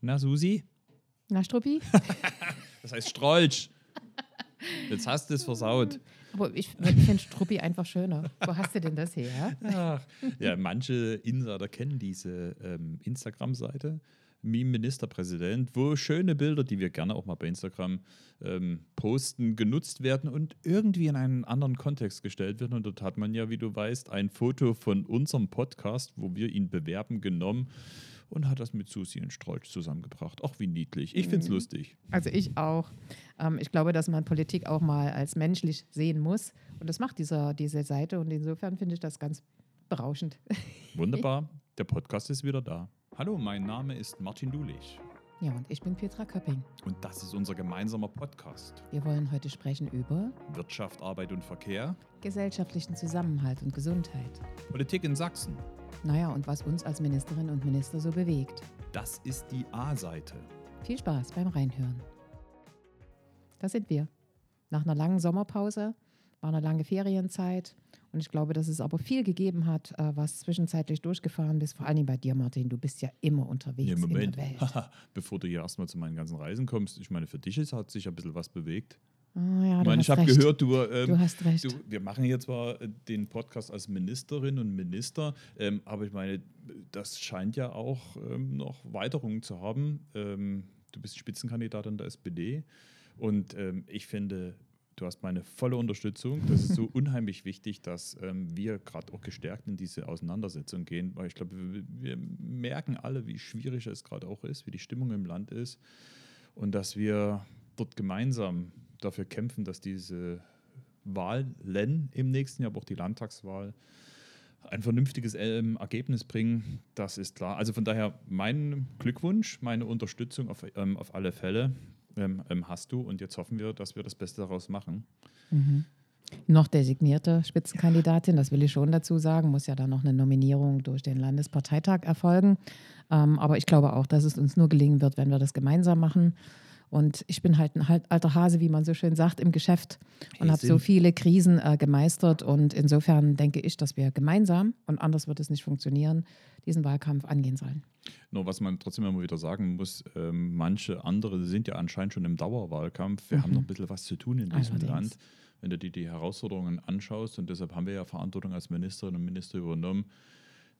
Na, Susi? Na, Struppi? das heißt Strolch. Jetzt hast du es versaut. Aber ich, finde Struppi einfach schöner. Wo hast du denn das her? Ach, ja, manche Insider kennen diese ähm, Instagram-Seite. Meme Ministerpräsident, wo schöne Bilder, die wir gerne auch mal bei Instagram ähm, posten, genutzt werden und irgendwie in einen anderen Kontext gestellt werden. Und dort hat man ja, wie du weißt, ein Foto von unserem Podcast, wo wir ihn bewerben, genommen und hat das mit Susi und Strolch zusammengebracht. Auch wie niedlich. Ich finde es mhm. lustig. Also ich auch. Ähm, ich glaube, dass man Politik auch mal als menschlich sehen muss. Und das macht dieser, diese Seite. Und insofern finde ich das ganz berauschend. Wunderbar. Der Podcast ist wieder da. Hallo, mein Name ist Martin Dulich. Ja, und ich bin Petra Köpping. Und das ist unser gemeinsamer Podcast. Wir wollen heute sprechen über Wirtschaft, Arbeit und Verkehr, gesellschaftlichen Zusammenhalt und Gesundheit, Politik in Sachsen. Naja, und was uns als Ministerinnen und Minister so bewegt. Das ist die A-Seite. Viel Spaß beim Reinhören. Da sind wir. Nach einer langen Sommerpause, war eine lange Ferienzeit und ich glaube, dass es aber viel gegeben hat, äh, was zwischenzeitlich durchgefahren ist. Vor allem bei dir, Martin. Du bist ja immer unterwegs ja, Moment. in der Welt. Bevor du hier erstmal zu meinen ganzen Reisen kommst, ich meine, für dich ist, hat sich ein bisschen was bewegt. Oh, ja, ich meine, ich habe gehört, du, ähm, du hast recht. Du, wir machen hier zwar äh, den Podcast als Ministerin und Minister, ähm, aber ich meine, das scheint ja auch ähm, noch Weiterungen zu haben. Ähm, du bist Spitzenkandidatin der SPD und ähm, ich finde, Du hast meine volle Unterstützung. Das ist so unheimlich wichtig, dass ähm, wir gerade auch gestärkt in diese Auseinandersetzung gehen, weil ich glaube, wir, wir merken alle, wie schwierig es gerade auch ist, wie die Stimmung im Land ist und dass wir dort gemeinsam dafür kämpfen, dass diese Wahlen im nächsten Jahr, aber auch die Landtagswahl, ein vernünftiges ähm, Ergebnis bringen, das ist klar. Also von daher mein Glückwunsch, meine Unterstützung auf, ähm, auf alle Fälle ähm, ähm, hast du. Und jetzt hoffen wir, dass wir das Beste daraus machen. Mhm. Noch designierte Spitzenkandidatin, das will ich schon dazu sagen, muss ja dann noch eine Nominierung durch den Landesparteitag erfolgen. Ähm, aber ich glaube auch, dass es uns nur gelingen wird, wenn wir das gemeinsam machen. Und ich bin halt ein alter Hase, wie man so schön sagt, im Geschäft und habe so viele Krisen äh, gemeistert. Und insofern denke ich, dass wir gemeinsam, und anders wird es nicht funktionieren, diesen Wahlkampf angehen sollen. Nur was man trotzdem immer wieder sagen muss, äh, manche andere sind ja anscheinend schon im Dauerwahlkampf. Wir mhm. haben noch ein bisschen was zu tun in diesem Allerdings. Land. Wenn du dir die Herausforderungen anschaust, und deshalb haben wir ja Verantwortung als Ministerinnen und Minister übernommen,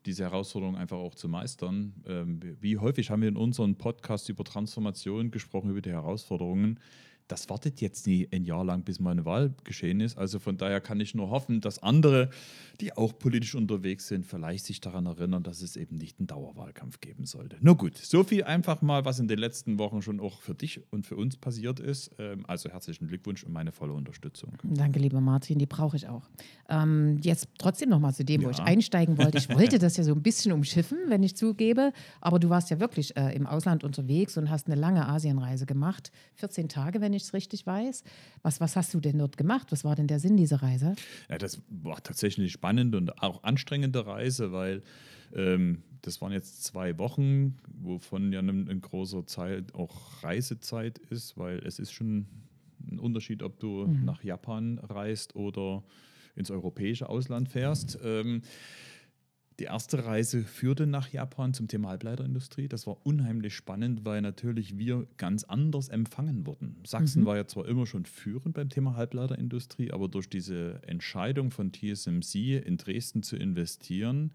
diese Herausforderung einfach auch zu meistern. Ähm, wie häufig haben wir in unseren Podcasts über Transformation gesprochen, über die Herausforderungen das wartet jetzt nie ein Jahr lang, bis mal eine Wahl geschehen ist. Also von daher kann ich nur hoffen, dass andere, die auch politisch unterwegs sind, vielleicht sich daran erinnern, dass es eben nicht einen Dauerwahlkampf geben sollte. Nur gut, so viel einfach mal, was in den letzten Wochen schon auch für dich und für uns passiert ist. Ähm, also herzlichen Glückwunsch und meine volle Unterstützung. Danke, lieber Martin, die brauche ich auch. Ähm, jetzt trotzdem noch mal zu dem, ja. wo ich einsteigen wollte. Ich wollte das ja so ein bisschen umschiffen, wenn ich zugebe, aber du warst ja wirklich äh, im Ausland unterwegs und hast eine lange Asienreise gemacht. 14 Tage, wenn ich ich es richtig weiß. Was, was hast du denn dort gemacht? Was war denn der Sinn dieser Reise? Ja, das war tatsächlich spannend und auch anstrengende Reise, weil ähm, das waren jetzt zwei Wochen, wovon ja ein, ein großer Zeit auch Reisezeit ist, weil es ist schon ein Unterschied, ob du mhm. nach Japan reist oder ins europäische Ausland fährst. Ähm, die erste Reise führte nach Japan zum Thema Halbleiterindustrie. Das war unheimlich spannend, weil natürlich wir ganz anders empfangen wurden. Sachsen mhm. war ja zwar immer schon führend beim Thema Halbleiterindustrie, aber durch diese Entscheidung von TSMC in Dresden zu investieren,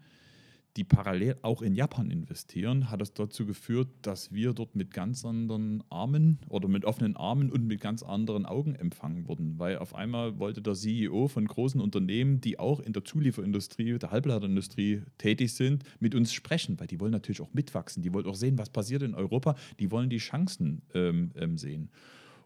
die parallel auch in Japan investieren, hat es dazu geführt, dass wir dort mit ganz anderen Armen oder mit offenen Armen und mit ganz anderen Augen empfangen wurden. Weil auf einmal wollte der CEO von großen Unternehmen, die auch in der Zulieferindustrie, der Halbleiterindustrie tätig sind, mit uns sprechen, weil die wollen natürlich auch mitwachsen. Die wollen auch sehen, was passiert in Europa. Die wollen die Chancen ähm, ähm, sehen.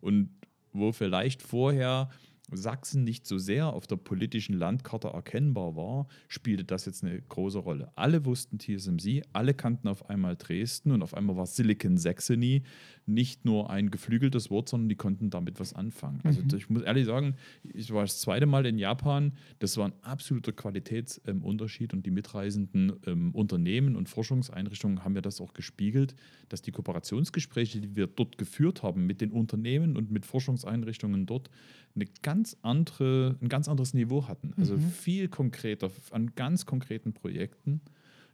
Und wo vielleicht vorher Sachsen nicht so sehr auf der politischen Landkarte erkennbar war, spielte das jetzt eine große Rolle. Alle wussten TSMC, alle kannten auf einmal Dresden und auf einmal war Silicon Saxony nicht nur ein geflügeltes Wort, sondern die konnten damit was anfangen. Also mhm. Ich muss ehrlich sagen, ich war das zweite Mal in Japan, das war ein absoluter Qualitätsunterschied ähm, und die mitreisenden ähm, Unternehmen und Forschungseinrichtungen haben mir das auch gespiegelt, dass die Kooperationsgespräche, die wir dort geführt haben mit den Unternehmen und mit Forschungseinrichtungen dort, eine ganz andere, ein ganz anderes Niveau hatten. Also mhm. viel konkreter, an ganz konkreten Projekten.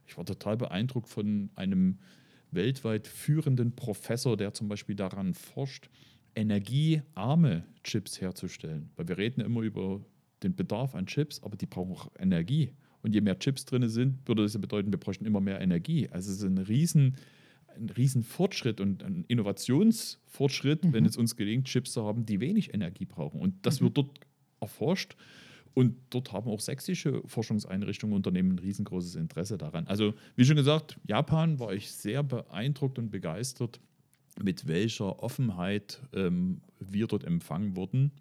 Ich war total beeindruckt von einem weltweit führenden Professor, der zum Beispiel daran forscht, energiearme Chips herzustellen. Weil wir reden immer über den Bedarf an Chips, aber die brauchen auch Energie. Und je mehr Chips drin sind, würde das ja bedeuten, wir bräuchten immer mehr Energie. Also es ist ein riesen, ein riesen Fortschritt und ein Innovationsfortschritt, mhm. wenn es uns gelingt, Chips zu haben, die wenig Energie brauchen. Und das mhm. wird dort erforscht. Und dort haben auch sächsische Forschungseinrichtungen, Unternehmen ein riesengroßes Interesse daran. Also, wie schon gesagt, Japan war ich sehr beeindruckt und begeistert, mit welcher Offenheit ähm, wir dort empfangen wurden.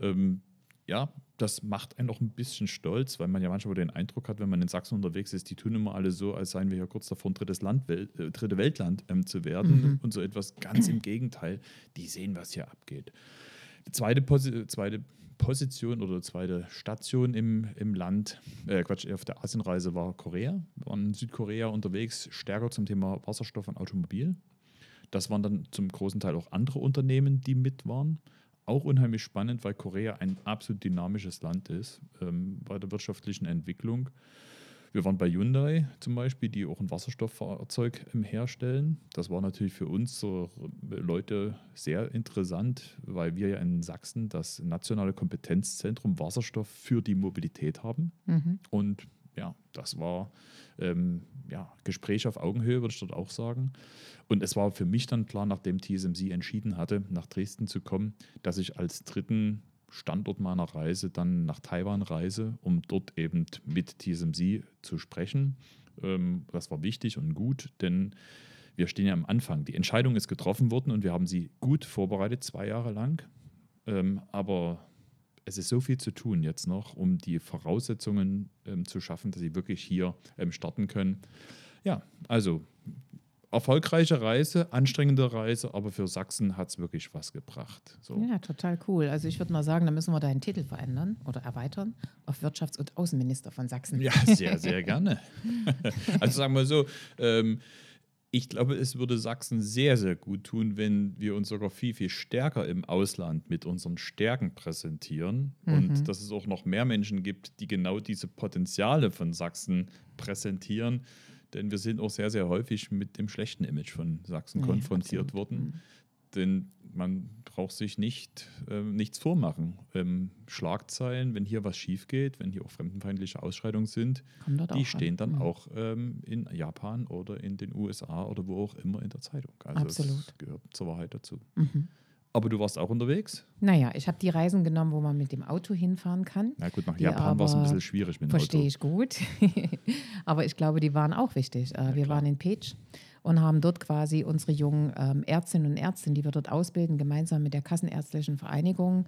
Ähm, ja, das macht einen auch ein bisschen stolz, weil man ja manchmal den Eindruck hat, wenn man in Sachsen unterwegs ist, die tun immer alle so, als seien wir ja kurz davor, ein drittes Land, Welt, äh, dritte Weltland ähm, zu werden. Mhm. Und so etwas ganz im Gegenteil. Die sehen, was hier abgeht. Zweite, Posi zweite Position oder zweite Station im, im Land, äh, Quatsch, auf der Asienreise war Korea. Wir waren in Südkorea unterwegs, stärker zum Thema Wasserstoff und Automobil. Das waren dann zum großen Teil auch andere Unternehmen, die mit waren. Auch unheimlich spannend, weil Korea ein absolut dynamisches Land ist ähm, bei der wirtschaftlichen Entwicklung. Wir waren bei Hyundai zum Beispiel, die auch ein Wasserstofffahrzeug herstellen. Das war natürlich für uns so Leute sehr interessant, weil wir ja in Sachsen das nationale Kompetenzzentrum Wasserstoff für die Mobilität haben. Mhm. Und ja, das war ähm, ja, Gespräch auf Augenhöhe, würde ich dort auch sagen. Und es war für mich dann klar, nachdem TSMC entschieden hatte, nach Dresden zu kommen, dass ich als dritten Standort meiner Reise dann nach Taiwan reise, um dort eben mit TSMC zu sprechen. Ähm, das war wichtig und gut, denn wir stehen ja am Anfang. Die Entscheidung ist getroffen worden und wir haben sie gut vorbereitet, zwei Jahre lang. Ähm, aber es ist so viel zu tun jetzt noch, um die Voraussetzungen ähm, zu schaffen, dass sie wirklich hier starten können. Ja, also erfolgreiche Reise, anstrengende Reise, aber für Sachsen hat es wirklich was gebracht. So. Ja, total cool. Also ich würde mal sagen, da müssen wir deinen Titel verändern oder erweitern auf Wirtschafts- und Außenminister von Sachsen. Ja, sehr, sehr gerne. also sagen wir so, ähm, ich glaube, es würde Sachsen sehr, sehr gut tun, wenn wir uns sogar viel, viel stärker im Ausland mit unseren Stärken präsentieren mhm. und dass es auch noch mehr Menschen gibt, die genau diese Potenziale von Sachsen präsentieren denn wir sind auch sehr, sehr häufig mit dem schlechten Image von Sachsen konfrontiert absolut. worden. Mhm. Denn man braucht sich nicht, äh, nichts vormachen. Ähm, Schlagzeilen, wenn hier was schief geht, wenn hier auch fremdenfeindliche Ausschreitungen sind, die stehen an. dann mhm. auch ähm, in Japan oder in den USA oder wo auch immer in der Zeitung. Also Absolut. das gehört zur Wahrheit dazu. Mhm. Aber du warst auch unterwegs? Naja, ich habe die Reisen genommen, wo man mit dem Auto hinfahren kann. Na gut, nach Japan war es ein bisschen schwierig mit dem Verstehe ich gut. aber ich glaube, die waren auch wichtig. Äh, ja, wir klar. waren in Pech und haben dort quasi unsere jungen ähm, Ärztinnen und Ärzte, die wir dort ausbilden, gemeinsam mit der Kassenärztlichen Vereinigung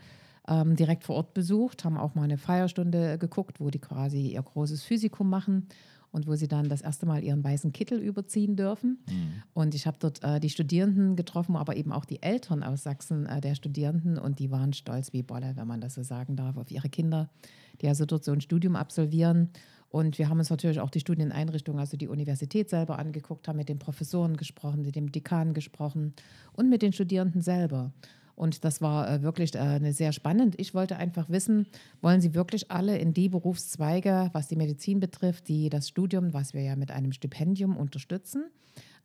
ähm, direkt vor Ort besucht, haben auch mal eine Feierstunde geguckt, wo die quasi ihr großes Physikum machen und wo sie dann das erste Mal ihren weißen Kittel überziehen dürfen. Mhm. Und ich habe dort äh, die Studierenden getroffen, aber eben auch die Eltern aus Sachsen äh, der Studierenden und die waren stolz wie Bolle, wenn man das so sagen darf, auf ihre Kinder, die also dort so ein Studium absolvieren. Und wir haben uns natürlich auch die Studieneinrichtung, also die Universität selber angeguckt, haben mit den Professoren gesprochen, mit dem Dekan gesprochen und mit den Studierenden selber. Und das war äh, wirklich äh, sehr spannend. Ich wollte einfach wissen, wollen Sie wirklich alle in die Berufszweige, was die Medizin betrifft, die das Studium, was wir ja mit einem Stipendium unterstützen,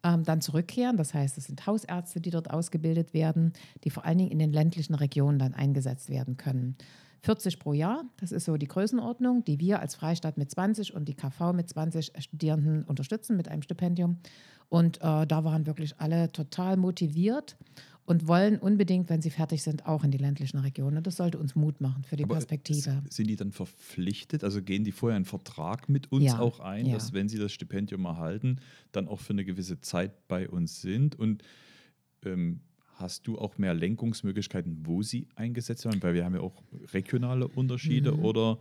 ähm, dann zurückkehren. Das heißt, es sind Hausärzte, die dort ausgebildet werden, die vor allen Dingen in den ländlichen Regionen dann eingesetzt werden können. 40 pro Jahr, das ist so die Größenordnung, die wir als Freistaat mit 20 und die KV mit 20 Studierenden unterstützen mit einem Stipendium. Und äh, da waren wirklich alle total motiviert und wollen unbedingt, wenn sie fertig sind, auch in die ländlichen Regionen. Das sollte uns Mut machen für die Aber Perspektive. Sind die dann verpflichtet? Also gehen die vorher einen Vertrag mit uns ja, auch ein, ja. dass wenn sie das Stipendium erhalten, dann auch für eine gewisse Zeit bei uns sind? Und ähm, hast du auch mehr Lenkungsmöglichkeiten, wo sie eingesetzt werden? Weil wir haben ja auch regionale Unterschiede mhm. oder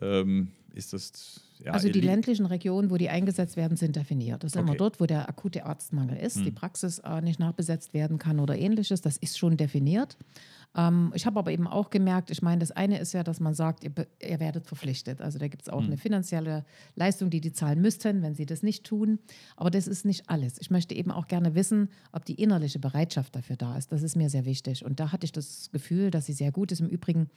ähm, ist das ja, also die ländlichen Regionen, wo die eingesetzt werden, sind definiert. Das ist okay. immer dort, wo der akute Arztmangel ist, hm. die Praxis äh, nicht nachbesetzt werden kann oder ähnliches. Das ist schon definiert. Ähm, ich habe aber eben auch gemerkt, ich meine, das eine ist ja, dass man sagt, ihr, ihr werdet verpflichtet. Also da gibt es auch hm. eine finanzielle Leistung, die die zahlen müssten, wenn sie das nicht tun. Aber das ist nicht alles. Ich möchte eben auch gerne wissen, ob die innerliche Bereitschaft dafür da ist. Das ist mir sehr wichtig. Und da hatte ich das Gefühl, dass sie sehr gut ist. Im Übrigen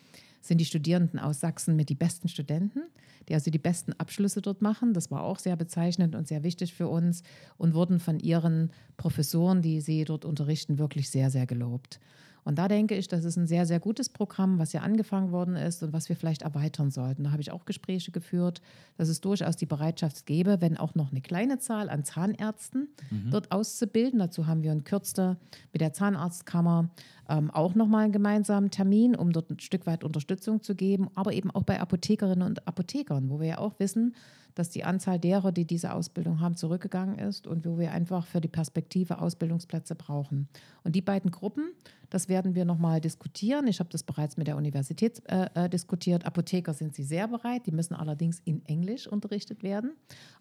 sind die Studierenden aus Sachsen mit die besten Studenten, die also die besten Abschlüsse dort machen. Das war auch sehr bezeichnend und sehr wichtig für uns und wurden von ihren Professoren, die sie dort unterrichten, wirklich sehr, sehr gelobt. Und da denke ich, das ist ein sehr, sehr gutes Programm, was ja angefangen worden ist und was wir vielleicht erweitern sollten. Da habe ich auch Gespräche geführt, dass es durchaus die Bereitschaft gäbe, wenn auch noch eine kleine Zahl an Zahnärzten mhm. dort auszubilden. Dazu haben wir in Kürze mit der Zahnarztkammer ähm, auch nochmal einen gemeinsamen Termin, um dort ein Stück weit Unterstützung zu geben, aber eben auch bei Apothekerinnen und Apothekern, wo wir ja auch wissen, dass die Anzahl derer, die diese Ausbildung haben, zurückgegangen ist und wo wir einfach für die Perspektive Ausbildungsplätze brauchen. Und die beiden Gruppen, das werden wir nochmal diskutieren. Ich habe das bereits mit der Universität äh, äh, diskutiert. Apotheker sind sie sehr bereit, die müssen allerdings in Englisch unterrichtet werden.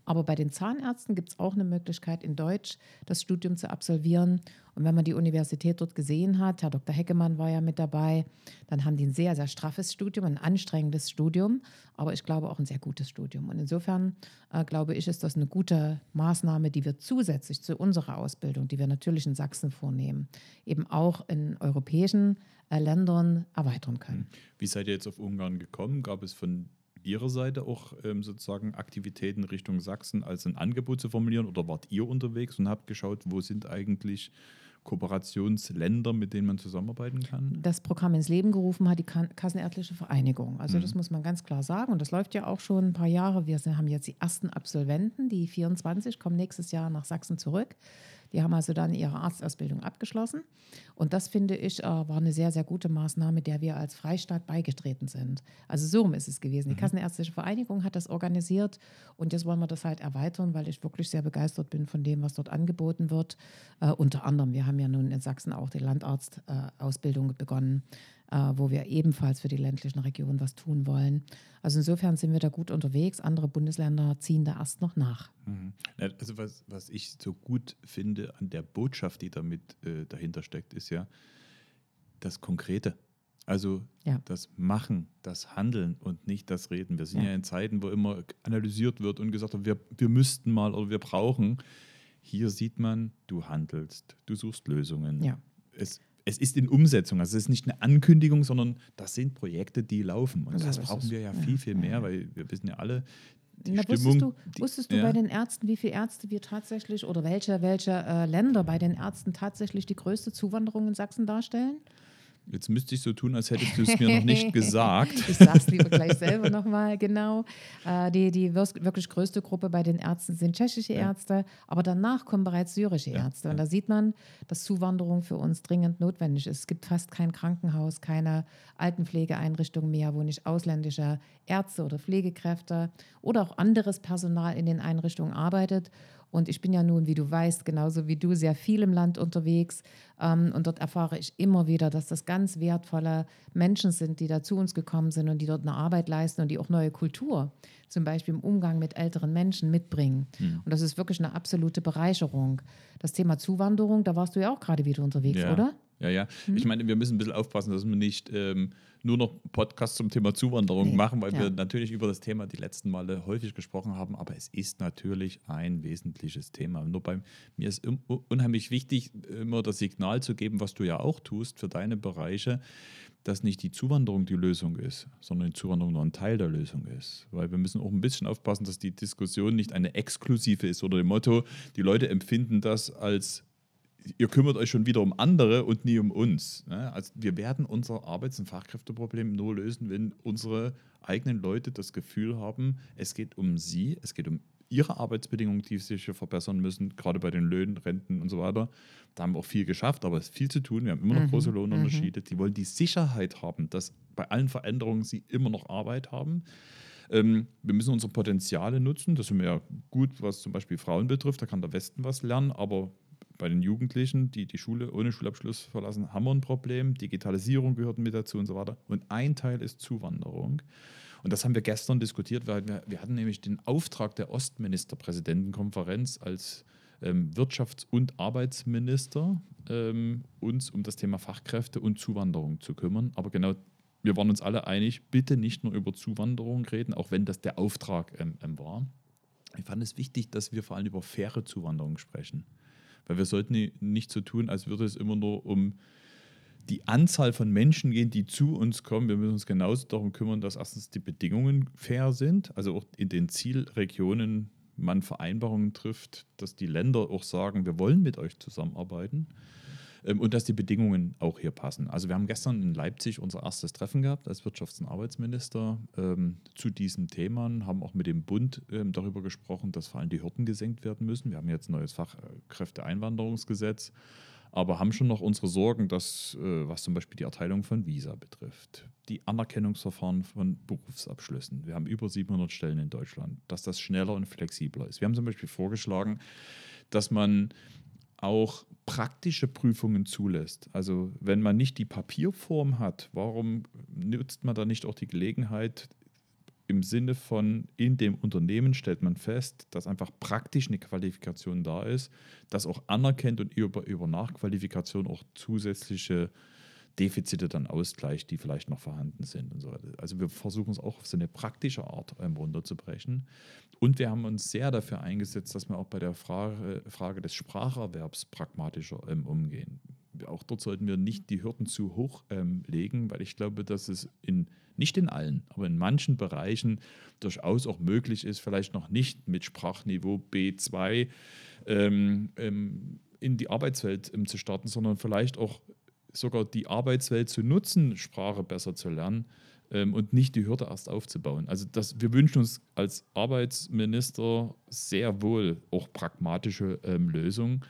Aber bei den Zahnärzten gibt es auch eine Möglichkeit, in Deutsch das Studium zu absolvieren. Und wenn man die Universität dort gesehen hat, Herr Dr. Heckemann war ja mit dabei, dann haben die ein sehr, sehr straffes Studium, ein anstrengendes Studium, aber ich glaube auch ein sehr gutes Studium. Und insofern äh, glaube ich, ist das eine gute Maßnahme, die wir zusätzlich zu unserer Ausbildung, die wir natürlich in Sachsen vornehmen, eben auch in europäischen äh, Ländern erweitern können. Wie seid ihr jetzt auf Ungarn gekommen? Gab es von Ihrer Seite auch ähm, sozusagen Aktivitäten Richtung Sachsen als ein Angebot zu formulieren oder wart ihr unterwegs und habt geschaut, wo sind eigentlich Kooperationsländer, mit denen man zusammenarbeiten kann? Das Programm ins Leben gerufen hat die Kassenärztliche Vereinigung. Also mhm. das muss man ganz klar sagen. Und das läuft ja auch schon ein paar Jahre. Wir haben jetzt die ersten Absolventen, die 24 kommen nächstes Jahr nach Sachsen zurück. Die haben also dann ihre Arztausbildung abgeschlossen. Und das finde ich äh, war eine sehr, sehr gute Maßnahme, der wir als Freistaat beigetreten sind. Also so ist es gewesen. Die mhm. Kassenärztliche Vereinigung hat das organisiert und jetzt wollen wir das halt erweitern, weil ich wirklich sehr begeistert bin von dem, was dort angeboten wird. Äh, unter anderem, wir haben ja nun in Sachsen auch die Landarztausbildung äh, begonnen wo wir ebenfalls für die ländlichen Regionen was tun wollen. Also insofern sind wir da gut unterwegs. Andere Bundesländer ziehen da erst noch nach. Mhm. Also was, was ich so gut finde an der Botschaft, die damit äh, dahinter steckt, ist ja das Konkrete. Also ja. das Machen, das Handeln und nicht das Reden. Wir sind ja, ja in Zeiten, wo immer analysiert wird und gesagt wird, wir, wir müssten mal oder wir brauchen. Hier sieht man, du handelst, du suchst Lösungen. Ja. Es es ist in Umsetzung. Also es ist nicht eine Ankündigung, sondern das sind Projekte, die laufen. Und also das brauchen wir ja viel, viel mehr, weil wir wissen ja alle, die Na, Stimmung, wusstest du, die, wusstest du ja. bei den Ärzten, wie viele Ärzte wir tatsächlich oder welche, welche äh, Länder bei den Ärzten tatsächlich die größte Zuwanderung in Sachsen darstellen? Jetzt müsste ich so tun, als hättest du es mir noch nicht gesagt. ich sage es lieber gleich selber nochmal, genau. Äh, die, die wirklich größte Gruppe bei den Ärzten sind tschechische ja. Ärzte, aber danach kommen bereits syrische ja. Ärzte. Und da sieht man, dass Zuwanderung für uns dringend notwendig ist. Es gibt fast kein Krankenhaus, keine Altenpflegeeinrichtung mehr, wo nicht ausländische Ärzte oder Pflegekräfte oder auch anderes Personal in den Einrichtungen arbeitet. Und ich bin ja nun, wie du weißt, genauso wie du, sehr viel im Land unterwegs. Ähm, und dort erfahre ich immer wieder, dass das ganz wertvolle Menschen sind, die da zu uns gekommen sind und die dort eine Arbeit leisten und die auch neue Kultur, zum Beispiel im Umgang mit älteren Menschen, mitbringen. Mhm. Und das ist wirklich eine absolute Bereicherung. Das Thema Zuwanderung, da warst du ja auch gerade wieder unterwegs, ja. oder? Ja, ja. Mhm. Ich meine, wir müssen ein bisschen aufpassen, dass wir nicht ähm, nur noch Podcasts zum Thema Zuwanderung nee. machen, weil ja. wir natürlich über das Thema die letzten Male häufig gesprochen haben, aber es ist natürlich ein wesentliches Thema. Nur bei mir ist unheimlich wichtig, immer das Signal zu geben, was du ja auch tust für deine Bereiche, dass nicht die Zuwanderung die Lösung ist, sondern die Zuwanderung nur ein Teil der Lösung ist. Weil wir müssen auch ein bisschen aufpassen, dass die Diskussion nicht eine exklusive ist oder dem Motto, die Leute empfinden das als ihr kümmert euch schon wieder um andere und nie um uns. Ne? Also wir werden unser Arbeits- und Fachkräfteproblem nur lösen, wenn unsere eigenen Leute das Gefühl haben, es geht um sie, es geht um ihre Arbeitsbedingungen, die sich verbessern müssen, gerade bei den Löhnen, Renten und so weiter. Da haben wir auch viel geschafft, aber es ist viel zu tun. Wir haben immer noch mhm, große Lohnunterschiede. Mhm. Die wollen die Sicherheit haben, dass bei allen Veränderungen sie immer noch Arbeit haben. Ähm, wir müssen unsere Potenziale nutzen. Das sind wir ja gut, was zum Beispiel Frauen betrifft. Da kann der Westen was lernen, aber bei den Jugendlichen, die die Schule ohne Schulabschluss verlassen, haben wir ein Problem. Digitalisierung gehört mit dazu und so weiter. Und ein Teil ist Zuwanderung. Und das haben wir gestern diskutiert, wir, wir hatten nämlich den Auftrag der Ostministerpräsidentenkonferenz als ähm, Wirtschafts- und Arbeitsminister, ähm, uns um das Thema Fachkräfte und Zuwanderung zu kümmern. Aber genau, wir waren uns alle einig, bitte nicht nur über Zuwanderung reden, auch wenn das der Auftrag ähm, ähm war. Ich fand es wichtig, dass wir vor allem über faire Zuwanderung sprechen. Weil wir sollten nicht so tun, als würde es immer nur um die Anzahl von Menschen gehen, die zu uns kommen. Wir müssen uns genauso darum kümmern, dass erstens die Bedingungen fair sind, also auch in den Zielregionen man Vereinbarungen trifft, dass die Länder auch sagen, wir wollen mit euch zusammenarbeiten und dass die Bedingungen auch hier passen. Also wir haben gestern in Leipzig unser erstes Treffen gehabt als Wirtschafts- und Arbeitsminister ähm, zu diesen Themen, haben auch mit dem Bund ähm, darüber gesprochen, dass vor allem die Hürden gesenkt werden müssen. Wir haben jetzt ein neues Fachkräfteeinwanderungsgesetz aber haben schon noch unsere Sorgen, dass, äh, was zum Beispiel die Erteilung von Visa betrifft, die Anerkennungsverfahren von Berufsabschlüssen. Wir haben über 700 Stellen in Deutschland, dass das schneller und flexibler ist. Wir haben zum Beispiel vorgeschlagen, dass man auch praktische Prüfungen zulässt. Also wenn man nicht die Papierform hat, warum nutzt man da nicht auch die Gelegenheit, im Sinne von, in dem Unternehmen stellt man fest, dass einfach praktisch eine Qualifikation da ist, das auch anerkennt und über, über Nachqualifikation auch zusätzliche Defizite dann ausgleicht, die vielleicht noch vorhanden sind und so weiter. Also wir versuchen es auch auf so eine praktische Art ähm, runterzubrechen. Und wir haben uns sehr dafür eingesetzt, dass wir auch bei der Frage, Frage des Spracherwerbs pragmatischer ähm, umgehen. Auch dort sollten wir nicht die Hürden zu hoch ähm, legen, weil ich glaube, dass es in nicht in allen, aber in manchen Bereichen durchaus auch möglich ist, vielleicht noch nicht mit Sprachniveau B2 ähm, ähm, in die Arbeitswelt zu starten, sondern vielleicht auch sogar die Arbeitswelt zu nutzen, Sprache besser zu lernen ähm, und nicht die Hürde erst aufzubauen. Also das, wir wünschen uns als Arbeitsminister sehr wohl auch pragmatische ähm, Lösungen.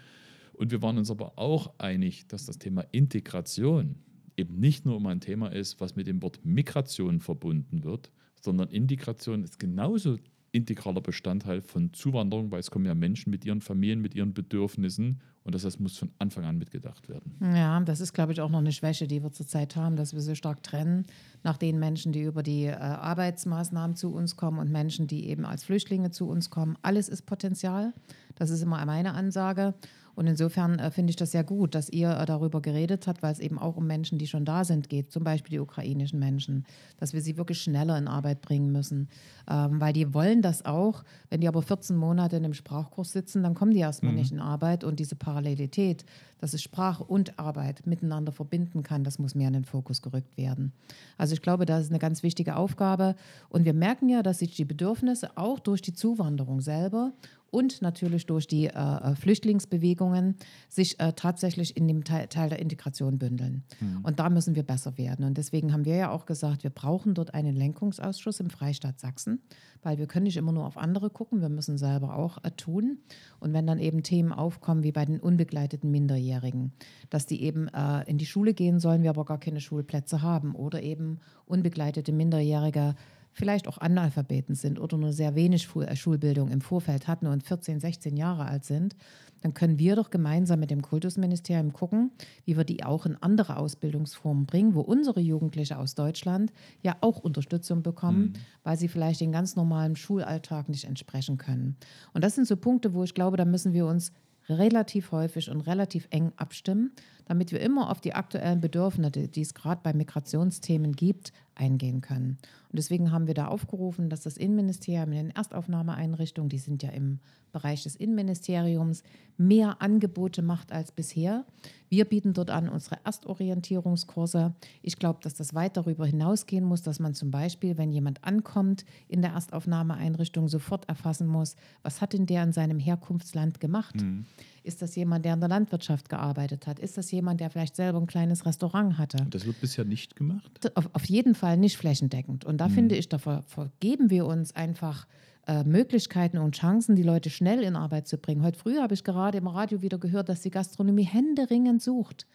Und wir waren uns aber auch einig, dass das Thema Integration eben nicht nur um ein Thema ist, was mit dem Wort Migration verbunden wird, sondern Integration ist genauso integraler Bestandteil von Zuwanderung, weil es kommen ja Menschen mit ihren Familien, mit ihren Bedürfnissen und das heißt, muss von Anfang an mitgedacht werden. Ja, das ist, glaube ich, auch noch eine Schwäche, die wir zurzeit haben, dass wir so stark trennen nach den Menschen, die über die äh, Arbeitsmaßnahmen zu uns kommen und Menschen, die eben als Flüchtlinge zu uns kommen. Alles ist Potenzial. Das ist immer meine Ansage. Und insofern äh, finde ich das sehr gut, dass ihr äh, darüber geredet habt, weil es eben auch um Menschen, die schon da sind, geht, zum Beispiel die ukrainischen Menschen, dass wir sie wirklich schneller in Arbeit bringen müssen. Ähm, weil die wollen das auch. Wenn die aber 14 Monate in einem Sprachkurs sitzen, dann kommen die erstmal mhm. nicht in Arbeit. Und diese Parallelität, dass es Sprache und Arbeit miteinander verbinden kann, das muss mehr in den Fokus gerückt werden. Also ich glaube, das ist eine ganz wichtige Aufgabe. Und wir merken ja, dass sich die Bedürfnisse auch durch die Zuwanderung selber und natürlich durch die äh, äh, Flüchtlingsbewegungen sich äh, tatsächlich in dem Teil, Teil der Integration bündeln. Mhm. Und da müssen wir besser werden. Und deswegen haben wir ja auch gesagt, wir brauchen dort einen Lenkungsausschuss im Freistaat Sachsen, weil wir können nicht immer nur auf andere gucken, wir müssen selber auch äh, tun. Und wenn dann eben Themen aufkommen wie bei den unbegleiteten Minderjährigen, dass die eben äh, in die Schule gehen sollen, wir aber gar keine Schulplätze haben oder eben unbegleitete Minderjährige vielleicht auch Analphabeten sind oder nur sehr wenig äh, Schulbildung im Vorfeld hatten und 14, 16 Jahre alt sind, dann können wir doch gemeinsam mit dem Kultusministerium gucken, wie wir die auch in andere Ausbildungsformen bringen, wo unsere Jugendliche aus Deutschland ja auch Unterstützung bekommen, mhm. weil sie vielleicht den ganz normalen Schulalltag nicht entsprechen können. Und das sind so Punkte, wo ich glaube, da müssen wir uns relativ häufig und relativ eng abstimmen, damit wir immer auf die aktuellen Bedürfnisse, die es gerade bei Migrationsthemen gibt, eingehen können. Und deswegen haben wir da aufgerufen, dass das Innenministerium in den Erstaufnahmeeinrichtungen, die sind ja im Bereich des Innenministeriums, mehr Angebote macht als bisher. Wir bieten dort an unsere Erstorientierungskurse. Ich glaube, dass das weit darüber hinausgehen muss, dass man zum Beispiel, wenn jemand ankommt in der Erstaufnahmeeinrichtung, sofort erfassen muss, was hat denn der in seinem Herkunftsland gemacht? Mhm. Ist das jemand, der in der Landwirtschaft gearbeitet hat? Ist das jemand, der vielleicht selber ein kleines Restaurant hatte? Das wird bisher nicht gemacht? Auf, auf jeden Fall nicht flächendeckend. Und da mhm. finde ich, da vergeben wir uns einfach äh, Möglichkeiten und Chancen, die Leute schnell in Arbeit zu bringen. Heute früh habe ich gerade im Radio wieder gehört, dass die Gastronomie händeringend sucht.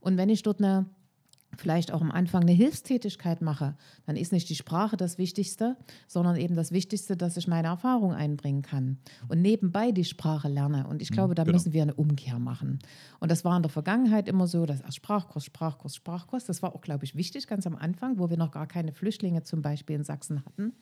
Und wenn ich dort eine vielleicht auch am Anfang eine Hilfstätigkeit mache, dann ist nicht die Sprache das Wichtigste, sondern eben das Wichtigste, dass ich meine Erfahrung einbringen kann und nebenbei die Sprache lerne. Und ich glaube, da genau. müssen wir eine Umkehr machen. Und das war in der Vergangenheit immer so, dass Sprachkurs, Sprachkurs, Sprachkurs, das war auch, glaube ich, wichtig ganz am Anfang, wo wir noch gar keine Flüchtlinge zum Beispiel in Sachsen hatten,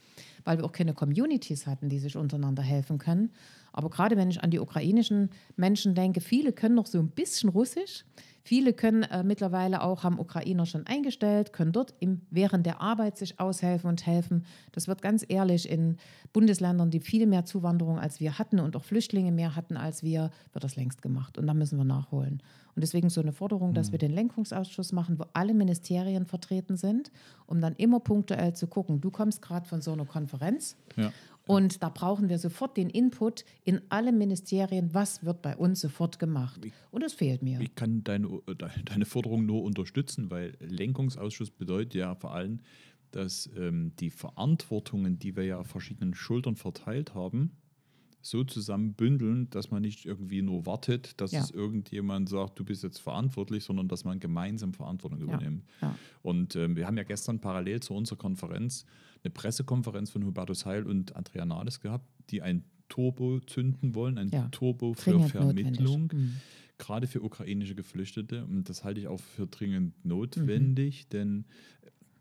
weil wir auch keine Communities hatten, die sich untereinander helfen können. Aber gerade wenn ich an die ukrainischen Menschen denke, viele können noch so ein bisschen Russisch. Viele können äh, mittlerweile auch, haben Ukrainer schon eingestellt, können dort im, während der Arbeit sich aushelfen und helfen. Das wird ganz ehrlich in Bundesländern, die viel mehr Zuwanderung als wir hatten und auch Flüchtlinge mehr hatten als wir, wird das längst gemacht. Und da müssen wir nachholen. Und deswegen so eine Forderung, dass wir den Lenkungsausschuss machen, wo alle Ministerien vertreten sind, um dann immer punktuell zu gucken. Du kommst gerade von so einer Konferenz Ja. Und da brauchen wir sofort den Input in alle Ministerien, was wird bei uns sofort gemacht. Und das fehlt mir. Ich kann deine, deine Forderung nur unterstützen, weil Lenkungsausschuss bedeutet ja vor allem, dass ähm, die Verantwortungen, die wir ja auf verschiedenen Schultern verteilt haben, so zusammen bündeln, dass man nicht irgendwie nur wartet, dass Ja. es irgendjemand sagt, du bist jetzt verantwortlich, sondern dass man gemeinsam Verantwortung Ja, übernimmt. ja. Und ähm, wir haben ja gestern parallel zu unserer Konferenz eine Pressekonferenz von Hubertus Heil und Andrea Nahles gehabt, die ein Turbo zünden wollen, ein Ja, Turbo für dringend Vermittlung. Mhm. gerade für ukrainische Geflüchtete. Und das halte ich auch für dringend notwendig, denn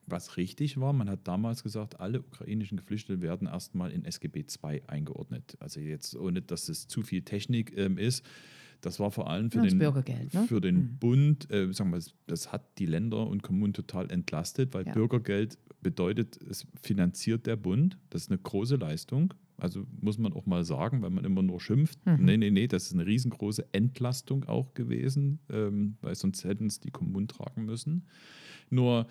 was richtig war, man hat damals gesagt, alle ukrainischen Geflüchtete werden erstmal in SGB II eingeordnet. Also jetzt, ohne dass es zu viel Technik ähm, ist. Das war vor allem für Ja, den, Bürgergeld, ne? für den Bund, äh, sagen wir, das hat die Länder und Kommunen total entlastet, weil Ja. Bürgergeld bedeutet, es finanziert der Bund. Das ist eine große Leistung. Also muss man auch mal sagen, weil man immer nur schimpft. Mhm. Nee, nee, nee, das ist eine riesengroße Entlastung auch gewesen, ähm, weil sonst hätten es die Kommunen tragen müssen. Nur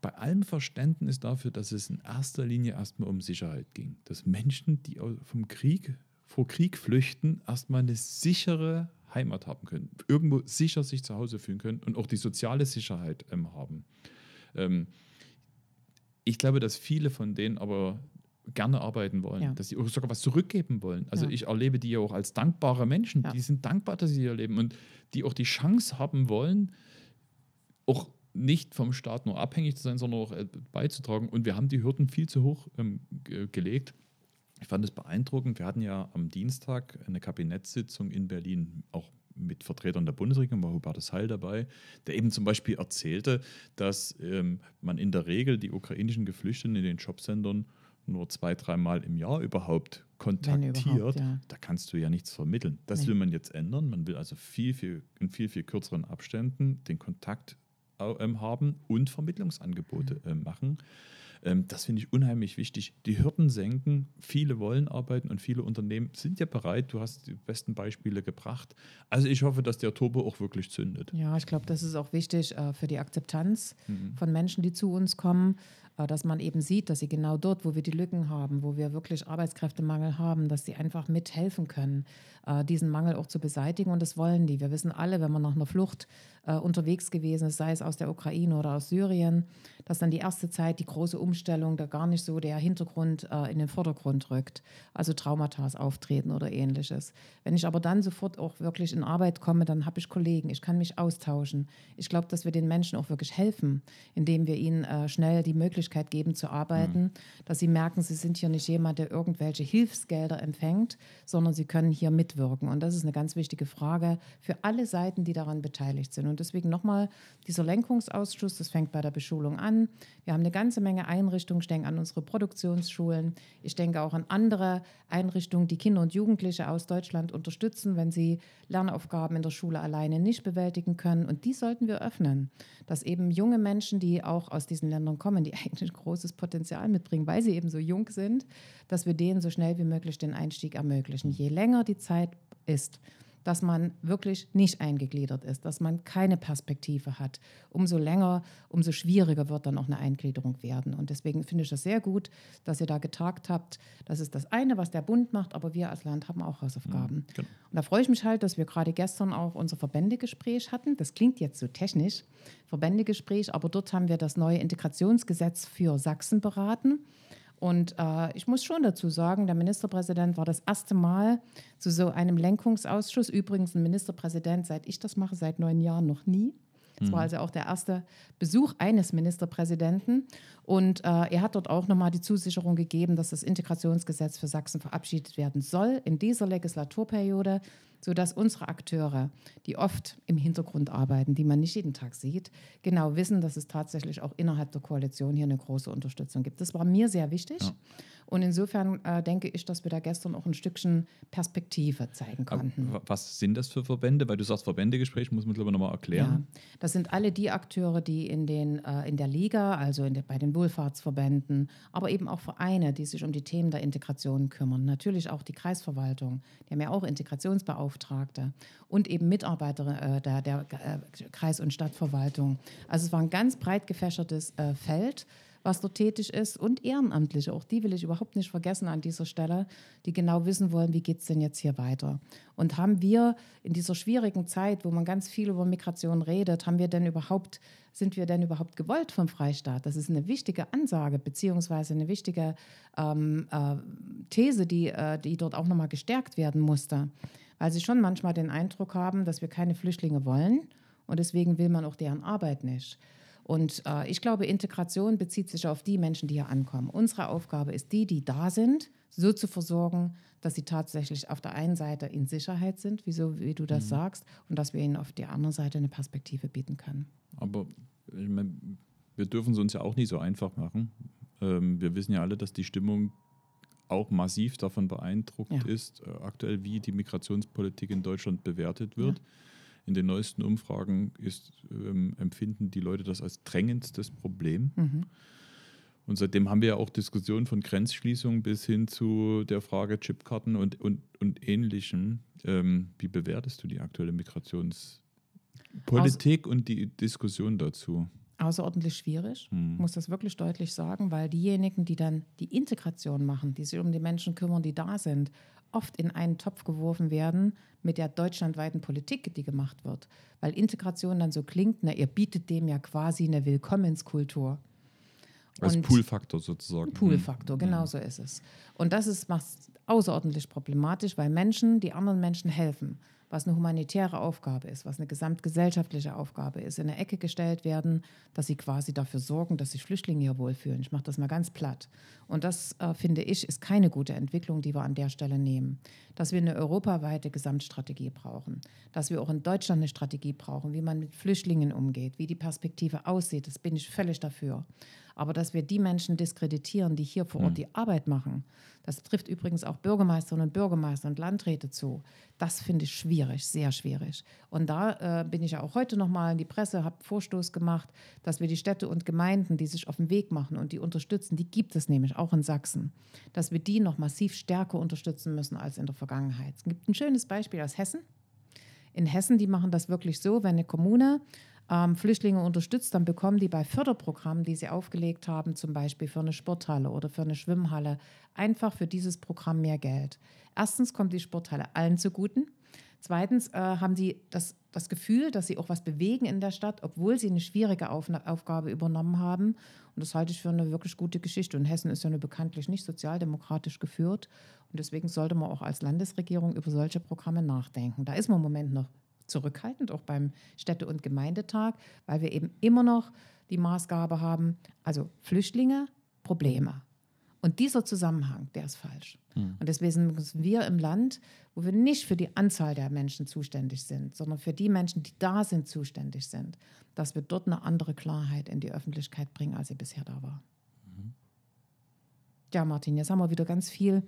bei allem Verständnis dafür, dass es in erster Linie erstmal um Sicherheit ging. Dass Menschen, die vom Krieg, vor Krieg flüchten, erstmal eine sichere Heimat haben können. Irgendwo sicher sich zu Hause fühlen können und auch die soziale Sicherheit ähm, haben. Ähm, ich glaube, dass viele von denen aber gerne arbeiten wollen, Ja. dass sie sogar was zurückgeben wollen. Also Ja. ich erlebe die ja auch als dankbare Menschen. Ja. Die sind dankbar, dass sie hier leben und die auch die Chance haben wollen, auch nicht vom Staat nur abhängig zu sein, sondern auch äh, beizutragen. Und wir haben die Hürden viel zu hoch ähm, ge- gelegt. Ich fand es beeindruckend. Wir hatten ja am Dienstag eine Kabinettssitzung in Berlin, auch mit Vertretern der Bundesregierung, war Hubertus Heil dabei, der eben zum Beispiel erzählte, dass ähm, man in der Regel die ukrainischen Geflüchteten in den Jobcentern nur zwei, dreimal im Jahr überhaupt kontaktiert. überhaupt, ja. Da kannst du ja nichts vermitteln. Das Nee. will man jetzt ändern. Man will also viel, viel, in viel, viel kürzeren Abständen den Kontakt ähm, haben und Vermittlungsangebote Mhm. ähm, machen. Ähm, das finde ich unheimlich wichtig. Die Hürden senken. Viele wollen arbeiten und viele Unternehmen sind ja bereit. Du hast die besten Beispiele gebracht. Also ich hoffe, dass der Turbo auch wirklich zündet. Ja, ich glaube, das ist auch wichtig äh, für die Akzeptanz Mhm. von Menschen, die zu uns kommen, dass man eben sieht, dass sie genau dort, wo wir die Lücken haben, wo wir wirklich Arbeitskräftemangel haben, dass sie einfach mithelfen können, äh, diesen Mangel auch zu beseitigen. Und das wollen die. Wir wissen alle, wenn man nach einer Flucht äh, unterwegs gewesen ist, sei es aus der Ukraine oder aus Syrien, dass dann die erste Zeit die große Umstellung da gar nicht so der Hintergrund äh, in den Vordergrund rückt. Also Traumata auftreten oder ähnliches. Wenn ich aber dann sofort auch wirklich in Arbeit komme, dann habe ich Kollegen, ich kann mich austauschen. Ich glaube, dass wir den Menschen auch wirklich helfen, indem wir ihnen äh, schnell die Möglichkeit geben zu arbeiten, dass sie merken, sie sind hier nicht jemand, der irgendwelche Hilfsgelder empfängt, sondern sie können hier mitwirken. Und das ist eine ganz wichtige Frage für alle Seiten, die daran beteiligt sind. Und deswegen nochmal dieser Lenkungsausschuss, das fängt bei der Beschulung an. Wir haben eine ganze Menge Einrichtungen, ich denke an unsere Produktionsschulen, ich denke auch an andere Einrichtungen, die Kinder und Jugendliche aus Deutschland unterstützen, wenn sie Lernaufgaben in der Schule alleine nicht bewältigen können. Und die sollten wir öffnen, dass eben junge Menschen, die auch aus diesen Ländern kommen, die eigentlich großes Potenzial mitbringen, weil sie eben so jung sind, dass wir denen so schnell wie möglich den Einstieg ermöglichen. Je länger die Zeit ist, dass man wirklich nicht eingegliedert ist, dass man keine Perspektive hat. Umso länger, umso schwieriger wird dann auch eine Eingliederung werden. Und deswegen finde ich das sehr gut, dass ihr da getagt habt. Das ist das eine, was der Bund macht, aber wir als Land haben auch Hausaufgaben. genau. Und da freue ich mich halt, dass wir gerade gestern auch unser Verbändegespräch hatten. Das klingt jetzt so technisch, Verbändegespräch, aber dort haben wir das neue Integrationsgesetz für Sachsen beraten. Und äh, ich muss schon dazu sagen, der Ministerpräsident war das erste Mal zu so einem Lenkungsausschuss. Übrigens ein Ministerpräsident, seit ich das mache, seit neun Jahren noch nie. Es war also auch der erste Besuch eines Ministerpräsidenten. Und äh, er hat dort auch nochmal die Zusicherung gegeben, dass das Integrationsgesetz für Sachsen verabschiedet werden soll in dieser Legislaturperiode, sodass unsere Akteure, die oft im Hintergrund arbeiten, die man nicht jeden Tag sieht, genau wissen, dass es tatsächlich auch innerhalb der Koalition hier eine große Unterstützung gibt. Das war mir sehr wichtig. Und insofern äh, denke ich, dass wir da gestern auch ein Stückchen Perspektive zeigen konnten. wa- was sind das für Verbände? Weil du sagst Verbändegespräch, muss man glaube ich nochmal Ja, erklären. das sind alle die Akteure, die in, den, äh, in der Liga, also in der, bei den Wohlfahrtsverbänden, aber eben auch Vereine, die sich um die Themen der Integration kümmern. Natürlich auch die Kreisverwaltung, die haben ja auch Integrationsbeauftragte und eben Mitarbeiter äh, der, der äh, Kreis- und Stadtverwaltung. Also es war ein ganz breit gefächertes äh, Feld was dort tätig ist und Ehrenamtliche, auch die will ich überhaupt nicht vergessen an dieser Stelle, die genau wissen wollen, wie geht es denn jetzt hier weiter. Und haben wir in dieser schwierigen Zeit, wo man ganz viel über Migration redet, haben wir denn überhaupt, sind wir denn überhaupt gewollt vom Freistaat? Das ist eine wichtige Ansage, beziehungsweise eine wichtige ähm, äh, These, die, äh, die dort auch nochmal gestärkt werden musste. Weil sie schon manchmal den Eindruck haben, dass wir keine Flüchtlinge wollen und deswegen will man auch deren Arbeit nicht. Und äh, ich glaube, Integration bezieht sich auf die Menschen, die hier ankommen. Unsere Aufgabe ist die, die da sind, so zu versorgen, dass sie tatsächlich auf der einen Seite in Sicherheit sind, wie, so, wie du das mhm. sagst, und dass wir ihnen auf der anderen Seite eine Perspektive bieten können. Aber ich mein, wir dürfen es uns ja auch nicht so einfach machen. Ähm, wir wissen ja alle, dass die Stimmung auch massiv davon beeindruckt ja. ist, äh, aktuell, wie die Migrationspolitik in Deutschland bewertet wird. Ja. In den neuesten Umfragen ist, ähm, empfinden die Leute das als drängendstes Problem. Mhm. Und seitdem haben wir ja auch Diskussionen von Grenzschließungen bis hin zu der Frage Chipkarten und, und, und Ähnlichem. Ähm, wie bewertest du die aktuelle Migrationspolitik Aus und die Diskussion dazu? Außerordentlich schwierig, hm. muss das wirklich deutlich sagen, weil diejenigen, die dann die Integration machen, die sich um die Menschen kümmern, die da sind, oft in einen Topf geworfen werden mit der deutschlandweiten Politik, die gemacht wird. Weil Integration dann so klingt, na, ihr bietet dem ja quasi eine Willkommenskultur. Als Poolfaktor sozusagen. Poolfaktor, genau ja. so ist es. Und das ist außerordentlich problematisch, weil Menschen, die anderen Menschen helfen, was eine humanitäre Aufgabe ist, was eine gesamtgesellschaftliche Aufgabe ist, in eine Ecke gestellt werden, dass sie quasi dafür sorgen, dass sich Flüchtlinge hier wohlfühlen. Ich mache das mal ganz platt. Und das, äh, finde ich, ist keine gute Entwicklung, die wir an der Stelle nehmen. Dass wir eine europaweite Gesamtstrategie brauchen, dass wir auch in Deutschland eine Strategie brauchen, wie man mit Flüchtlingen umgeht, wie die Perspektive aussieht, das bin ich völlig dafür. Aber dass wir die Menschen diskreditieren, die hier vor Ort hm. die Arbeit machen, das trifft übrigens auch Bürgermeisterinnen und Bürgermeister und Landräte zu. Das finde ich schwierig, sehr schwierig. Und da äh, bin ich ja auch heute nochmal in die Presse, habe Vorstoß gemacht, dass wir die Städte und Gemeinden, die sich auf den Weg machen und die unterstützen, die gibt es nämlich auch in Sachsen, dass wir die noch massiv stärker unterstützen müssen als in der Vergangenheit. Es gibt ein schönes Beispiel aus Hessen. In Hessen, die machen das wirklich so, wenn eine Kommune ähm, Flüchtlinge unterstützt, dann bekommen die bei Förderprogrammen, die sie aufgelegt haben, zum Beispiel für eine Sporthalle oder für eine Schwimmhalle, einfach für dieses Programm mehr Geld. Erstens kommt die Sporthalle allen zuguten. Zweitens äh, haben sie das, das Gefühl, dass sie auch was bewegen in der Stadt, obwohl sie eine schwierige Auf Aufgabe übernommen haben. Und das halte ich für eine wirklich gute Geschichte. Und Hessen ist ja nur bekanntlich nicht sozialdemokratisch geführt. Und deswegen sollte man auch als Landesregierung über solche Programme nachdenken. Da ist man im Moment noch zurückhaltend, auch beim Städte- und Gemeindetag, weil wir eben immer noch die Maßgabe haben, also Flüchtlinge, Probleme. Und dieser Zusammenhang, der ist falsch. Mhm. Und deswegen müssen wir im Land, wo wir nicht für die Anzahl der Menschen zuständig sind, sondern für die Menschen, die da sind, zuständig sind, dass wir dort eine andere Klarheit in die Öffentlichkeit bringen, als sie bisher da war. Mhm. Ja, Martin, jetzt haben wir wieder ganz viel